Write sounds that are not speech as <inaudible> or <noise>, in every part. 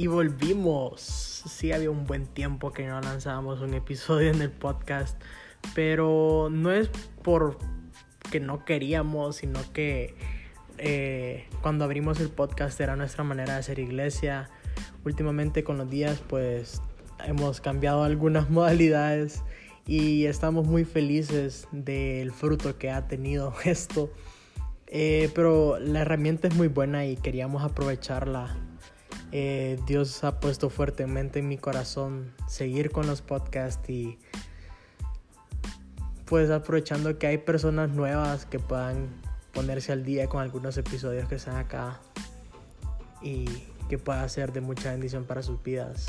Y volvimos. Sí, había un buen tiempo que no lanzábamos un episodio en el podcast. Pero no es por que no queríamos, sino que eh, cuando abrimos el podcast era nuestra manera de hacer iglesia. Últimamente con los días pues hemos cambiado algunas <laughs> modalidades y estamos muy felices del fruto que ha tenido <laughs> esto. Eh, pero la herramienta es muy buena y queríamos aprovecharla eh, Dios ha puesto fuertemente en mi corazón seguir con los podcasts y pues aprovechando que hay personas nuevas que puedan ponerse al día con algunos episodios que están acá y que pueda ser de mucha bendición para sus vidas.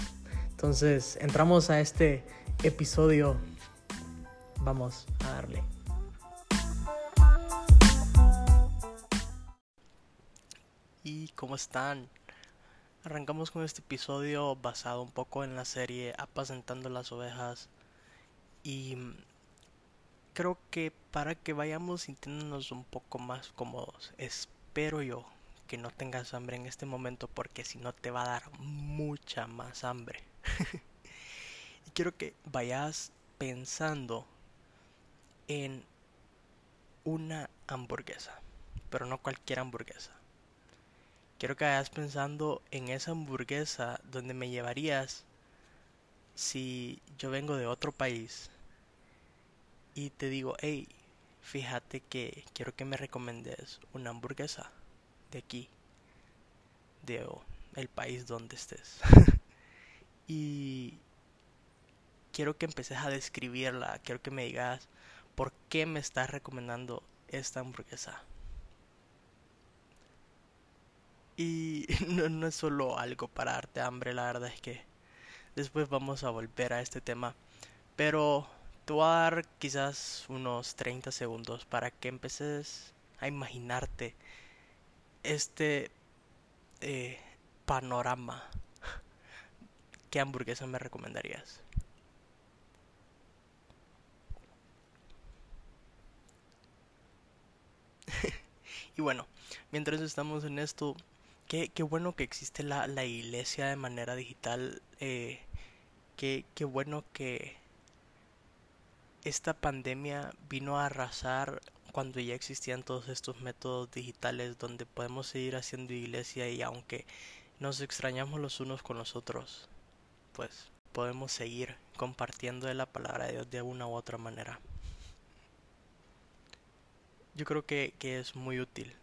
Entonces, entramos a este episodio. Vamos a darle. ¿Y cómo están? Arrancamos con este episodio basado un poco en la serie Apacentando las ovejas y creo que para que vayamos sintiéndonos un poco más cómodos, espero yo que no tengas hambre en este momento porque si no te va a dar mucha más hambre. <laughs> y quiero que vayas pensando en una hamburguesa, pero no cualquier hamburguesa quiero que vayas pensando en esa hamburguesa donde me llevarías si yo vengo de otro país y te digo, hey, fíjate que quiero que me recomendes una hamburguesa de aquí, de el país donde estés. <laughs> y quiero que empeces a describirla, quiero que me digas por qué me estás recomendando esta hamburguesa. Y <laughs> no, es solo algo para darte hambre, la verdad es que después vamos a volver a este tema. Pero te voy a dar quizás unos 30 segundos para que empeces a imaginarte este eh, panorama. <laughs> ¿Qué hamburguesa me recomendarías? <laughs> y bueno, mientras estamos en esto, Qué, bueno que existe la, la, iglesia de manera digital. Eh, qué, qué bueno que esta pandemia vino a arrasar cuando ya existían todos estos métodos digitales donde podemos seguir haciendo iglesia y aunque nos extrañamos los unos con los otros, pues podemos seguir compartiendo de la palabra de Dios de una u otra manera. Yo creo que, que es muy útil.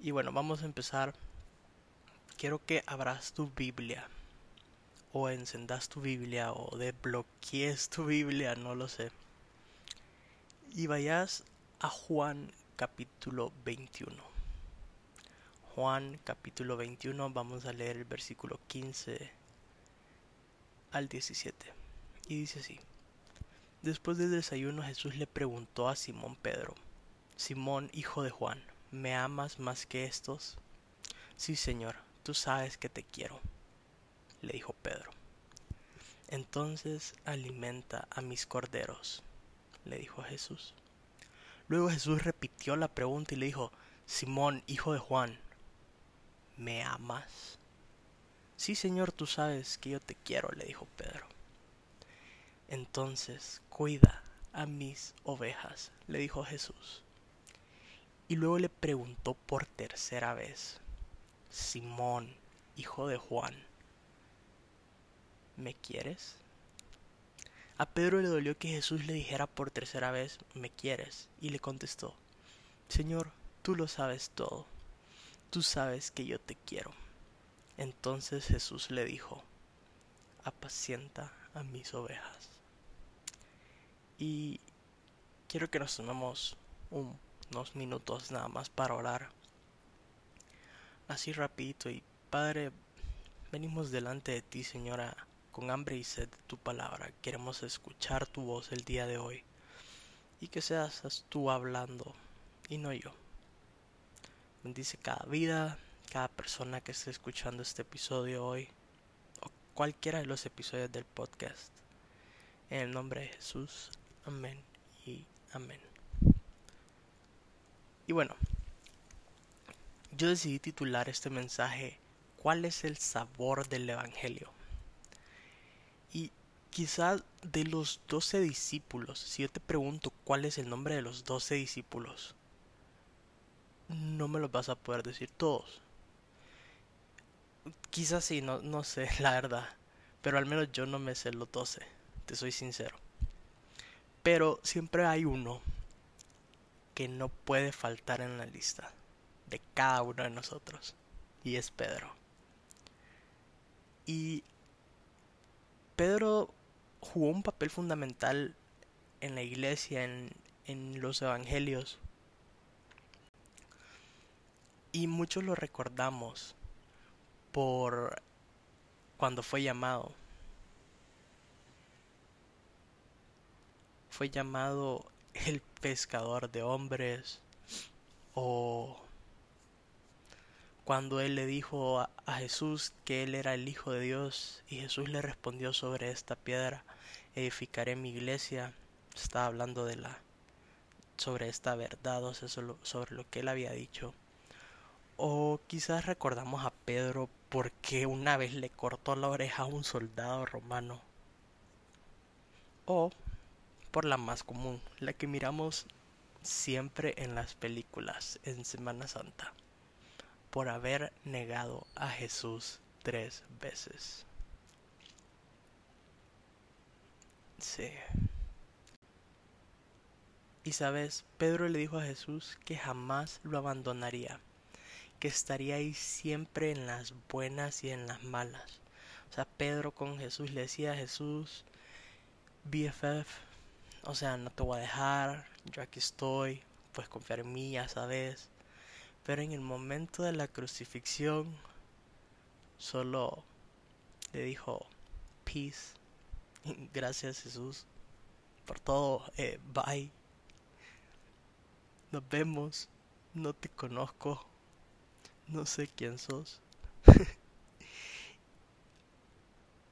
Y bueno, vamos a empezar quiero que abras tu Biblia o encendas tu Biblia o desbloquees tu Biblia, no lo sé. Y vayas a Juan capítulo 21. Juan capítulo 21, vamos a leer el versículo 15 al 17. Y dice así. Después del desayuno Jesús le preguntó a Simón Pedro, Simón, hijo de Juan, ¿me amas más que estos? Sí, Señor, Tú sabes que te quiero, le dijo Pedro. Entonces alimenta a mis corderos, le dijo Jesús. Luego Jesús repitió la pregunta y le dijo, Simón, hijo de Juan, ¿me amas? Sí, Señor, tú sabes que yo te quiero, le dijo Pedro. Entonces cuida a mis ovejas, le dijo Jesús. Y luego le preguntó por tercera vez, Simón, hijo de Juan, ¿me quieres? A Pedro le dolió que Jesús le dijera por tercera vez, ¿me quieres? Y le contestó, Señor, tú lo sabes todo, tú sabes que yo te quiero. Entonces Jesús le dijo, apacienta a mis ovejas. Y quiero que nos tomemos unos minutos nada más para orar así rapidito y Padre, venimos delante de ti, Señora, con hambre y sed de tu palabra. Queremos escuchar tu voz el día de hoy y que seas tú hablando y no yo. Bendice cada vida, cada persona que esté escuchando este episodio hoy o cualquiera de los episodios del podcast. En el nombre de Jesús, amén y amén. Y bueno, yo decidí titular este mensaje cuál es el sabor del Evangelio. Y quizás de los doce discípulos, si yo te pregunto cuál es el nombre de los doce discípulos, no me los vas a poder decir todos. Quizás sí, no, no sé, <laughs> la verdad. Pero al menos yo no me sé los doce, te soy sincero. Pero siempre hay uno que no puede faltar en la lista cada uno de nosotros. Y es Pedro. Y Pedro jugó un papel fundamental en la iglesia, en, en los evangelios. Y muchos lo recordamos por cuando fue llamado. Fue llamado el pescador de hombres o cuando él le dijo a, Jesús que él era el Hijo de Dios y Jesús le respondió sobre esta piedra edificaré mi iglesia estaba hablando de la sobre esta verdad o sea, sobre lo que él había dicho. O quizás recordamos a Pedro porque una vez le cortó la oreja a un soldado romano o por la más común la que miramos siempre en las películas en Semana Santa por haber negado a Jesús tres veces. Sí. Y sabes, Pedro le dijo a Jesús que jamás lo abandonaría, que estaría ahí siempre en las buenas y en las malas. O sea, Pedro con Jesús le decía a Jesús, BFF, o sea, no te voy a dejar, yo aquí estoy, pues confiar en mí, sabes. Pero en el momento de la crucifixión, solo le dijo, peace, <laughs> gracias Jesús por todo, eh, bye, nos vemos, no te conozco, no sé quién sos. <laughs>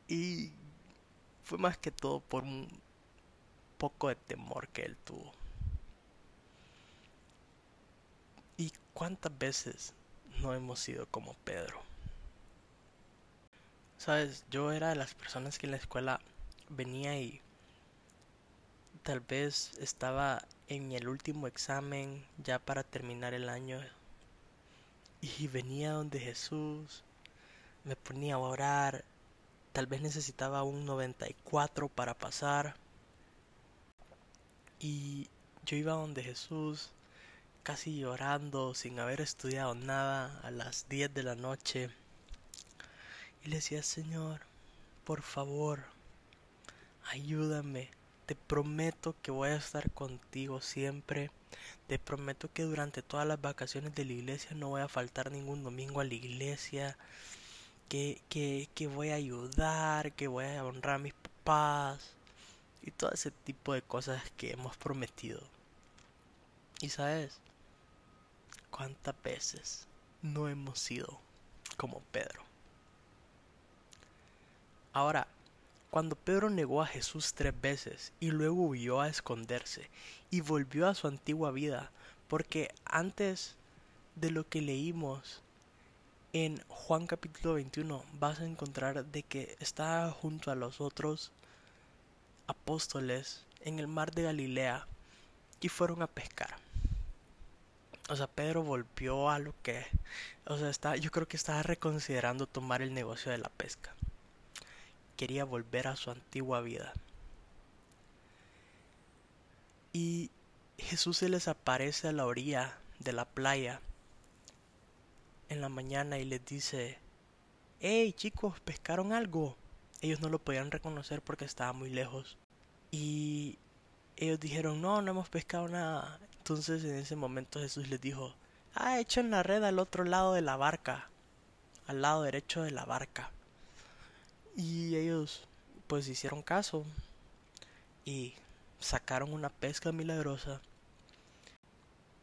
y fue más que todo por un poco de temor que él tuvo. ¿Cuántas veces no hemos sido como Pedro? Sabes, yo era de las personas que en la escuela venía y tal vez estaba en el último examen ya para terminar el año y venía donde Jesús, me ponía a orar, tal vez necesitaba un 94 para pasar y yo iba donde Jesús casi llorando, sin haber estudiado nada, a las 10 de la noche. Y le decía, Señor, por favor, ayúdame. Te prometo que voy a estar contigo siempre. Te prometo que durante todas las vacaciones de la iglesia no voy a faltar ningún domingo a la iglesia. Que, que, que voy a ayudar, que voy a honrar a mis papás. Y todo ese tipo de cosas que hemos prometido. Y sabes, ¿Cuántas veces no hemos sido como Pedro? Ahora, cuando Pedro negó a Jesús tres veces y luego huyó a esconderse y volvió a su antigua vida, porque antes de lo que leímos en Juan capítulo 21 vas a encontrar de que estaba junto a los otros apóstoles en el mar de Galilea y fueron a pescar. O sea, Pedro volvió a lo que... O sea, está, yo creo que estaba reconsiderando tomar el negocio de la pesca. Quería volver a su antigua vida. Y Jesús se les aparece a la orilla de la playa en la mañana y les dice, hey chicos, pescaron algo. Ellos no lo podían reconocer porque estaba muy lejos. Y ellos dijeron, no, no hemos pescado nada. Entonces en ese momento Jesús les dijo, ah, echen la red al otro lado de la barca, al lado derecho de la barca. Y ellos pues hicieron caso y sacaron una pesca milagrosa.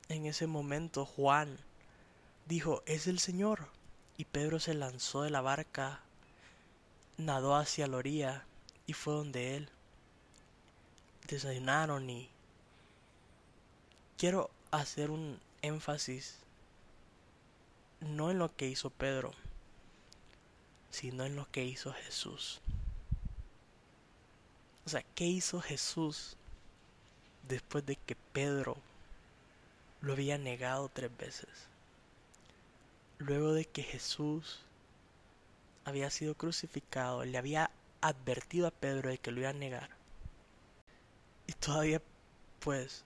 En ese momento Juan dijo, es el Señor. Y Pedro se lanzó de la barca, nadó hacia la orilla y fue donde él. Desayunaron y quiero hacer un énfasis no en lo que hizo Pedro, sino en lo que hizo Jesús. O sea, ¿qué hizo Jesús después de que Pedro lo había negado tres veces? Luego de que Jesús había sido crucificado, le había advertido a Pedro de que lo iba a negar. Y todavía, pues,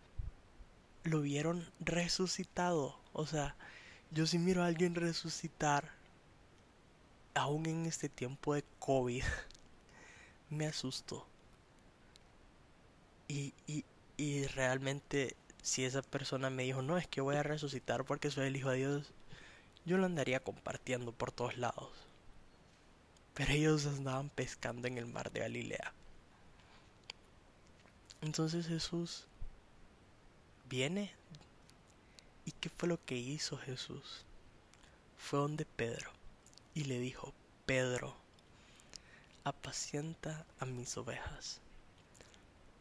lo vieron resucitado. O sea, yo si miro a alguien resucitar, aún en este tiempo de COVID, <laughs> me asusto. Y, y, y realmente, si esa persona me dijo, no, es que voy a resucitar porque soy el Hijo de Dios, yo lo andaría compartiendo por todos lados. Pero ellos andaban pescando en el mar de Galilea. Entonces Jesús viene. ¿Y qué fue lo que hizo Jesús? Fue donde Pedro y le dijo, Pedro, apacienta a mis ovejas.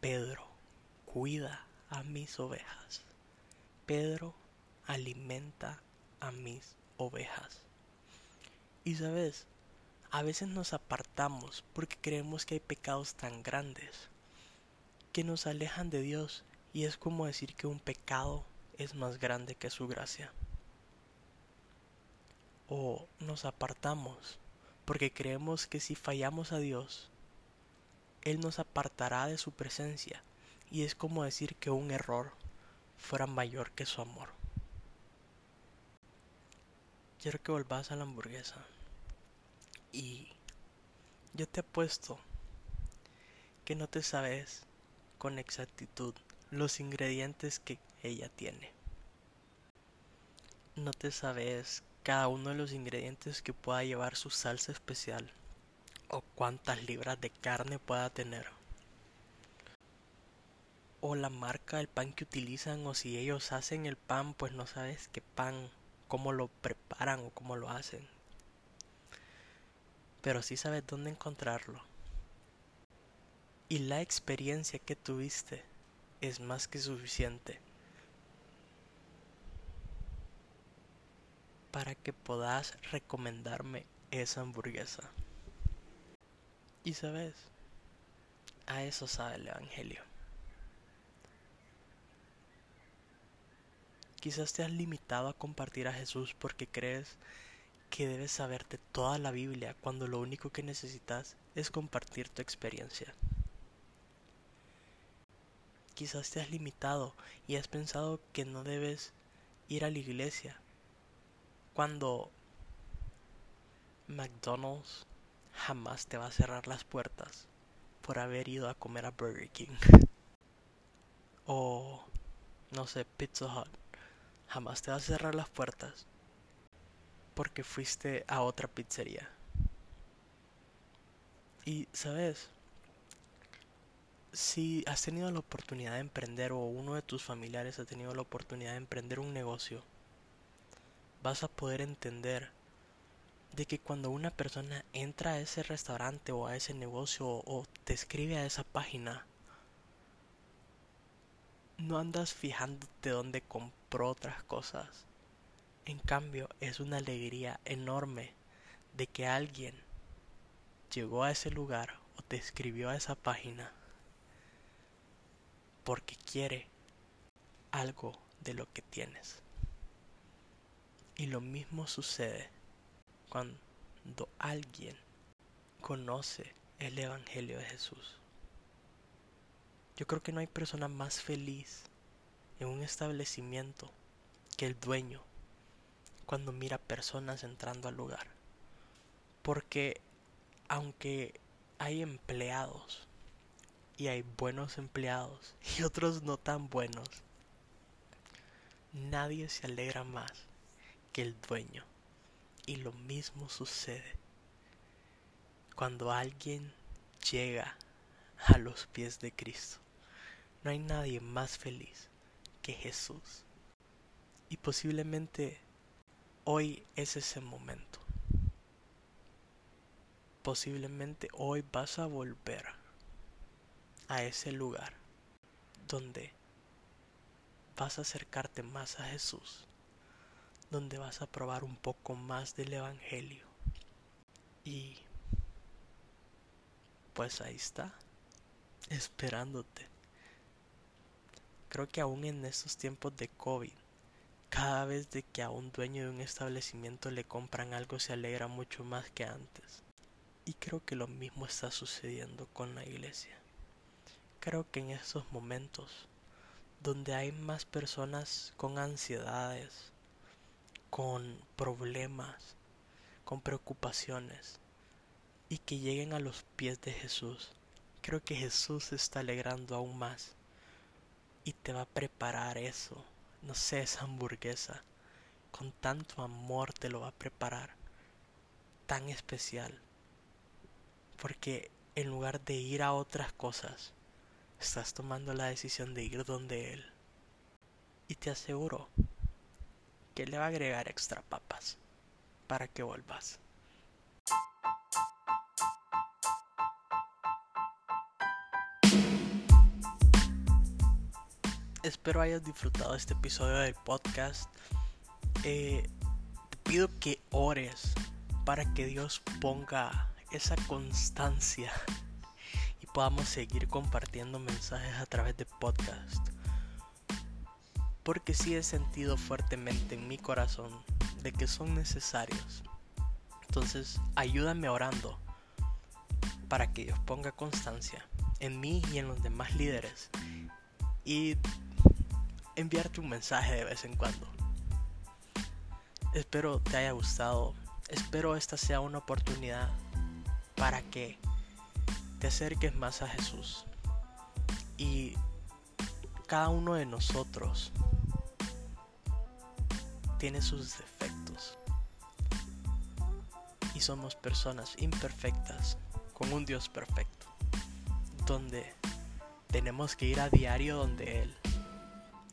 Pedro, cuida a mis ovejas. Pedro, alimenta a mis ovejas. Y sabes, a veces nos apartamos porque creemos que hay pecados tan grandes que nos alejan de Dios y es como decir que un pecado es más grande que su gracia. O nos apartamos porque creemos que si fallamos a Dios, Él nos apartará de su presencia y es como decir que un error fuera mayor que su amor. Quiero que volvás a la hamburguesa. Y yo te apuesto que no te sabes con exactitud los ingredientes que ella tiene. No te sabes cada uno de los ingredientes que pueda llevar su salsa especial o cuántas libras de carne pueda tener. O la marca del pan que utilizan o si ellos hacen el pan pues no sabes qué pan, cómo lo preparan o cómo lo hacen pero sí sabes dónde encontrarlo. Y la experiencia que tuviste es más que suficiente para que puedas recomendarme esa hamburguesa. Y sabes, a eso sabe el Evangelio. Quizás te has limitado a compartir a Jesús porque crees que debes saberte toda la Biblia cuando lo único que necesitas es compartir tu experiencia. Quizás te has limitado y has pensado que no debes ir a la iglesia cuando McDonald's jamás te va a cerrar las puertas por haber ido a comer a Burger King. <laughs> o, no sé, Pizza Hut jamás te va a cerrar las puertas porque fuiste a otra pizzería. Y, ¿sabes? Si has tenido la oportunidad de emprender o uno de tus familiares ha tenido la oportunidad de emprender un negocio, vas a poder entender de que cuando una persona entra a ese restaurante o a ese negocio o te escribe a esa página, no andas fijándote dónde compró otras cosas. En cambio, es una alegría enorme de que alguien llegó a ese lugar o te escribió a esa página porque quiere algo de lo que tienes. Y lo mismo sucede cuando alguien conoce el Evangelio de Jesús. Yo creo que no hay persona más feliz en un establecimiento que el dueño cuando mira personas entrando al lugar. Porque aunque hay empleados y hay buenos empleados y otros no tan buenos, nadie se alegra más que el dueño. Y lo mismo sucede cuando alguien llega a los pies de Cristo. No hay nadie más feliz que Jesús. Y posiblemente Hoy es ese momento. Posiblemente hoy vas a volver a ese lugar donde vas a acercarte más a Jesús, donde vas a probar un poco más del Evangelio Y pues ahí está, esperándote. Creo que aún en estos tiempos de COVID, cada vez de que a un dueño de un establecimiento le compran algo se alegra mucho más que antes. Y creo que lo mismo está sucediendo con la iglesia. Creo que en estos momentos, donde hay más personas con ansiedades, con problemas, con preocupaciones, y que lleguen a los pies de Jesús, creo que Jesús se está alegrando aún más y te va a preparar eso no sé, esa hamburguesa, con tanto amor te lo va a preparar, tan especial. Porque en lugar de ir a otras cosas, estás tomando la decisión de ir donde Él. Y te aseguro que le va a agregar extra papas para que vuelvas. espero hayas disfrutado este episodio del podcast. Eh, te pido que ores para que Dios ponga esa constancia <laughs> y podamos seguir compartiendo mensajes a través de podcast. Porque sí he sentido fuertemente en mi corazón de que son necesarios. Entonces, ayúdame orando para que Dios ponga constancia en mí y en los demás líderes. Y enviarte un mensaje de vez en cuando. Espero te haya gustado. Espero esta sea una oportunidad para que te acerques más a Jesús. Y cada uno de nosotros tiene sus defectos. Y somos personas imperfectas con un Dios perfecto. Donde tenemos que ir a diario donde Él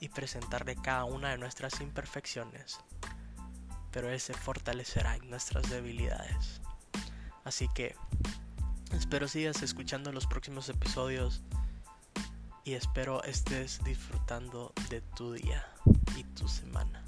y presentarle cada una de nuestras imperfecciones, pero Él se fortalecerá en nuestras debilidades. Así que espero sigas escuchando los próximos episodios y espero estés disfrutando de tu día y tu semana.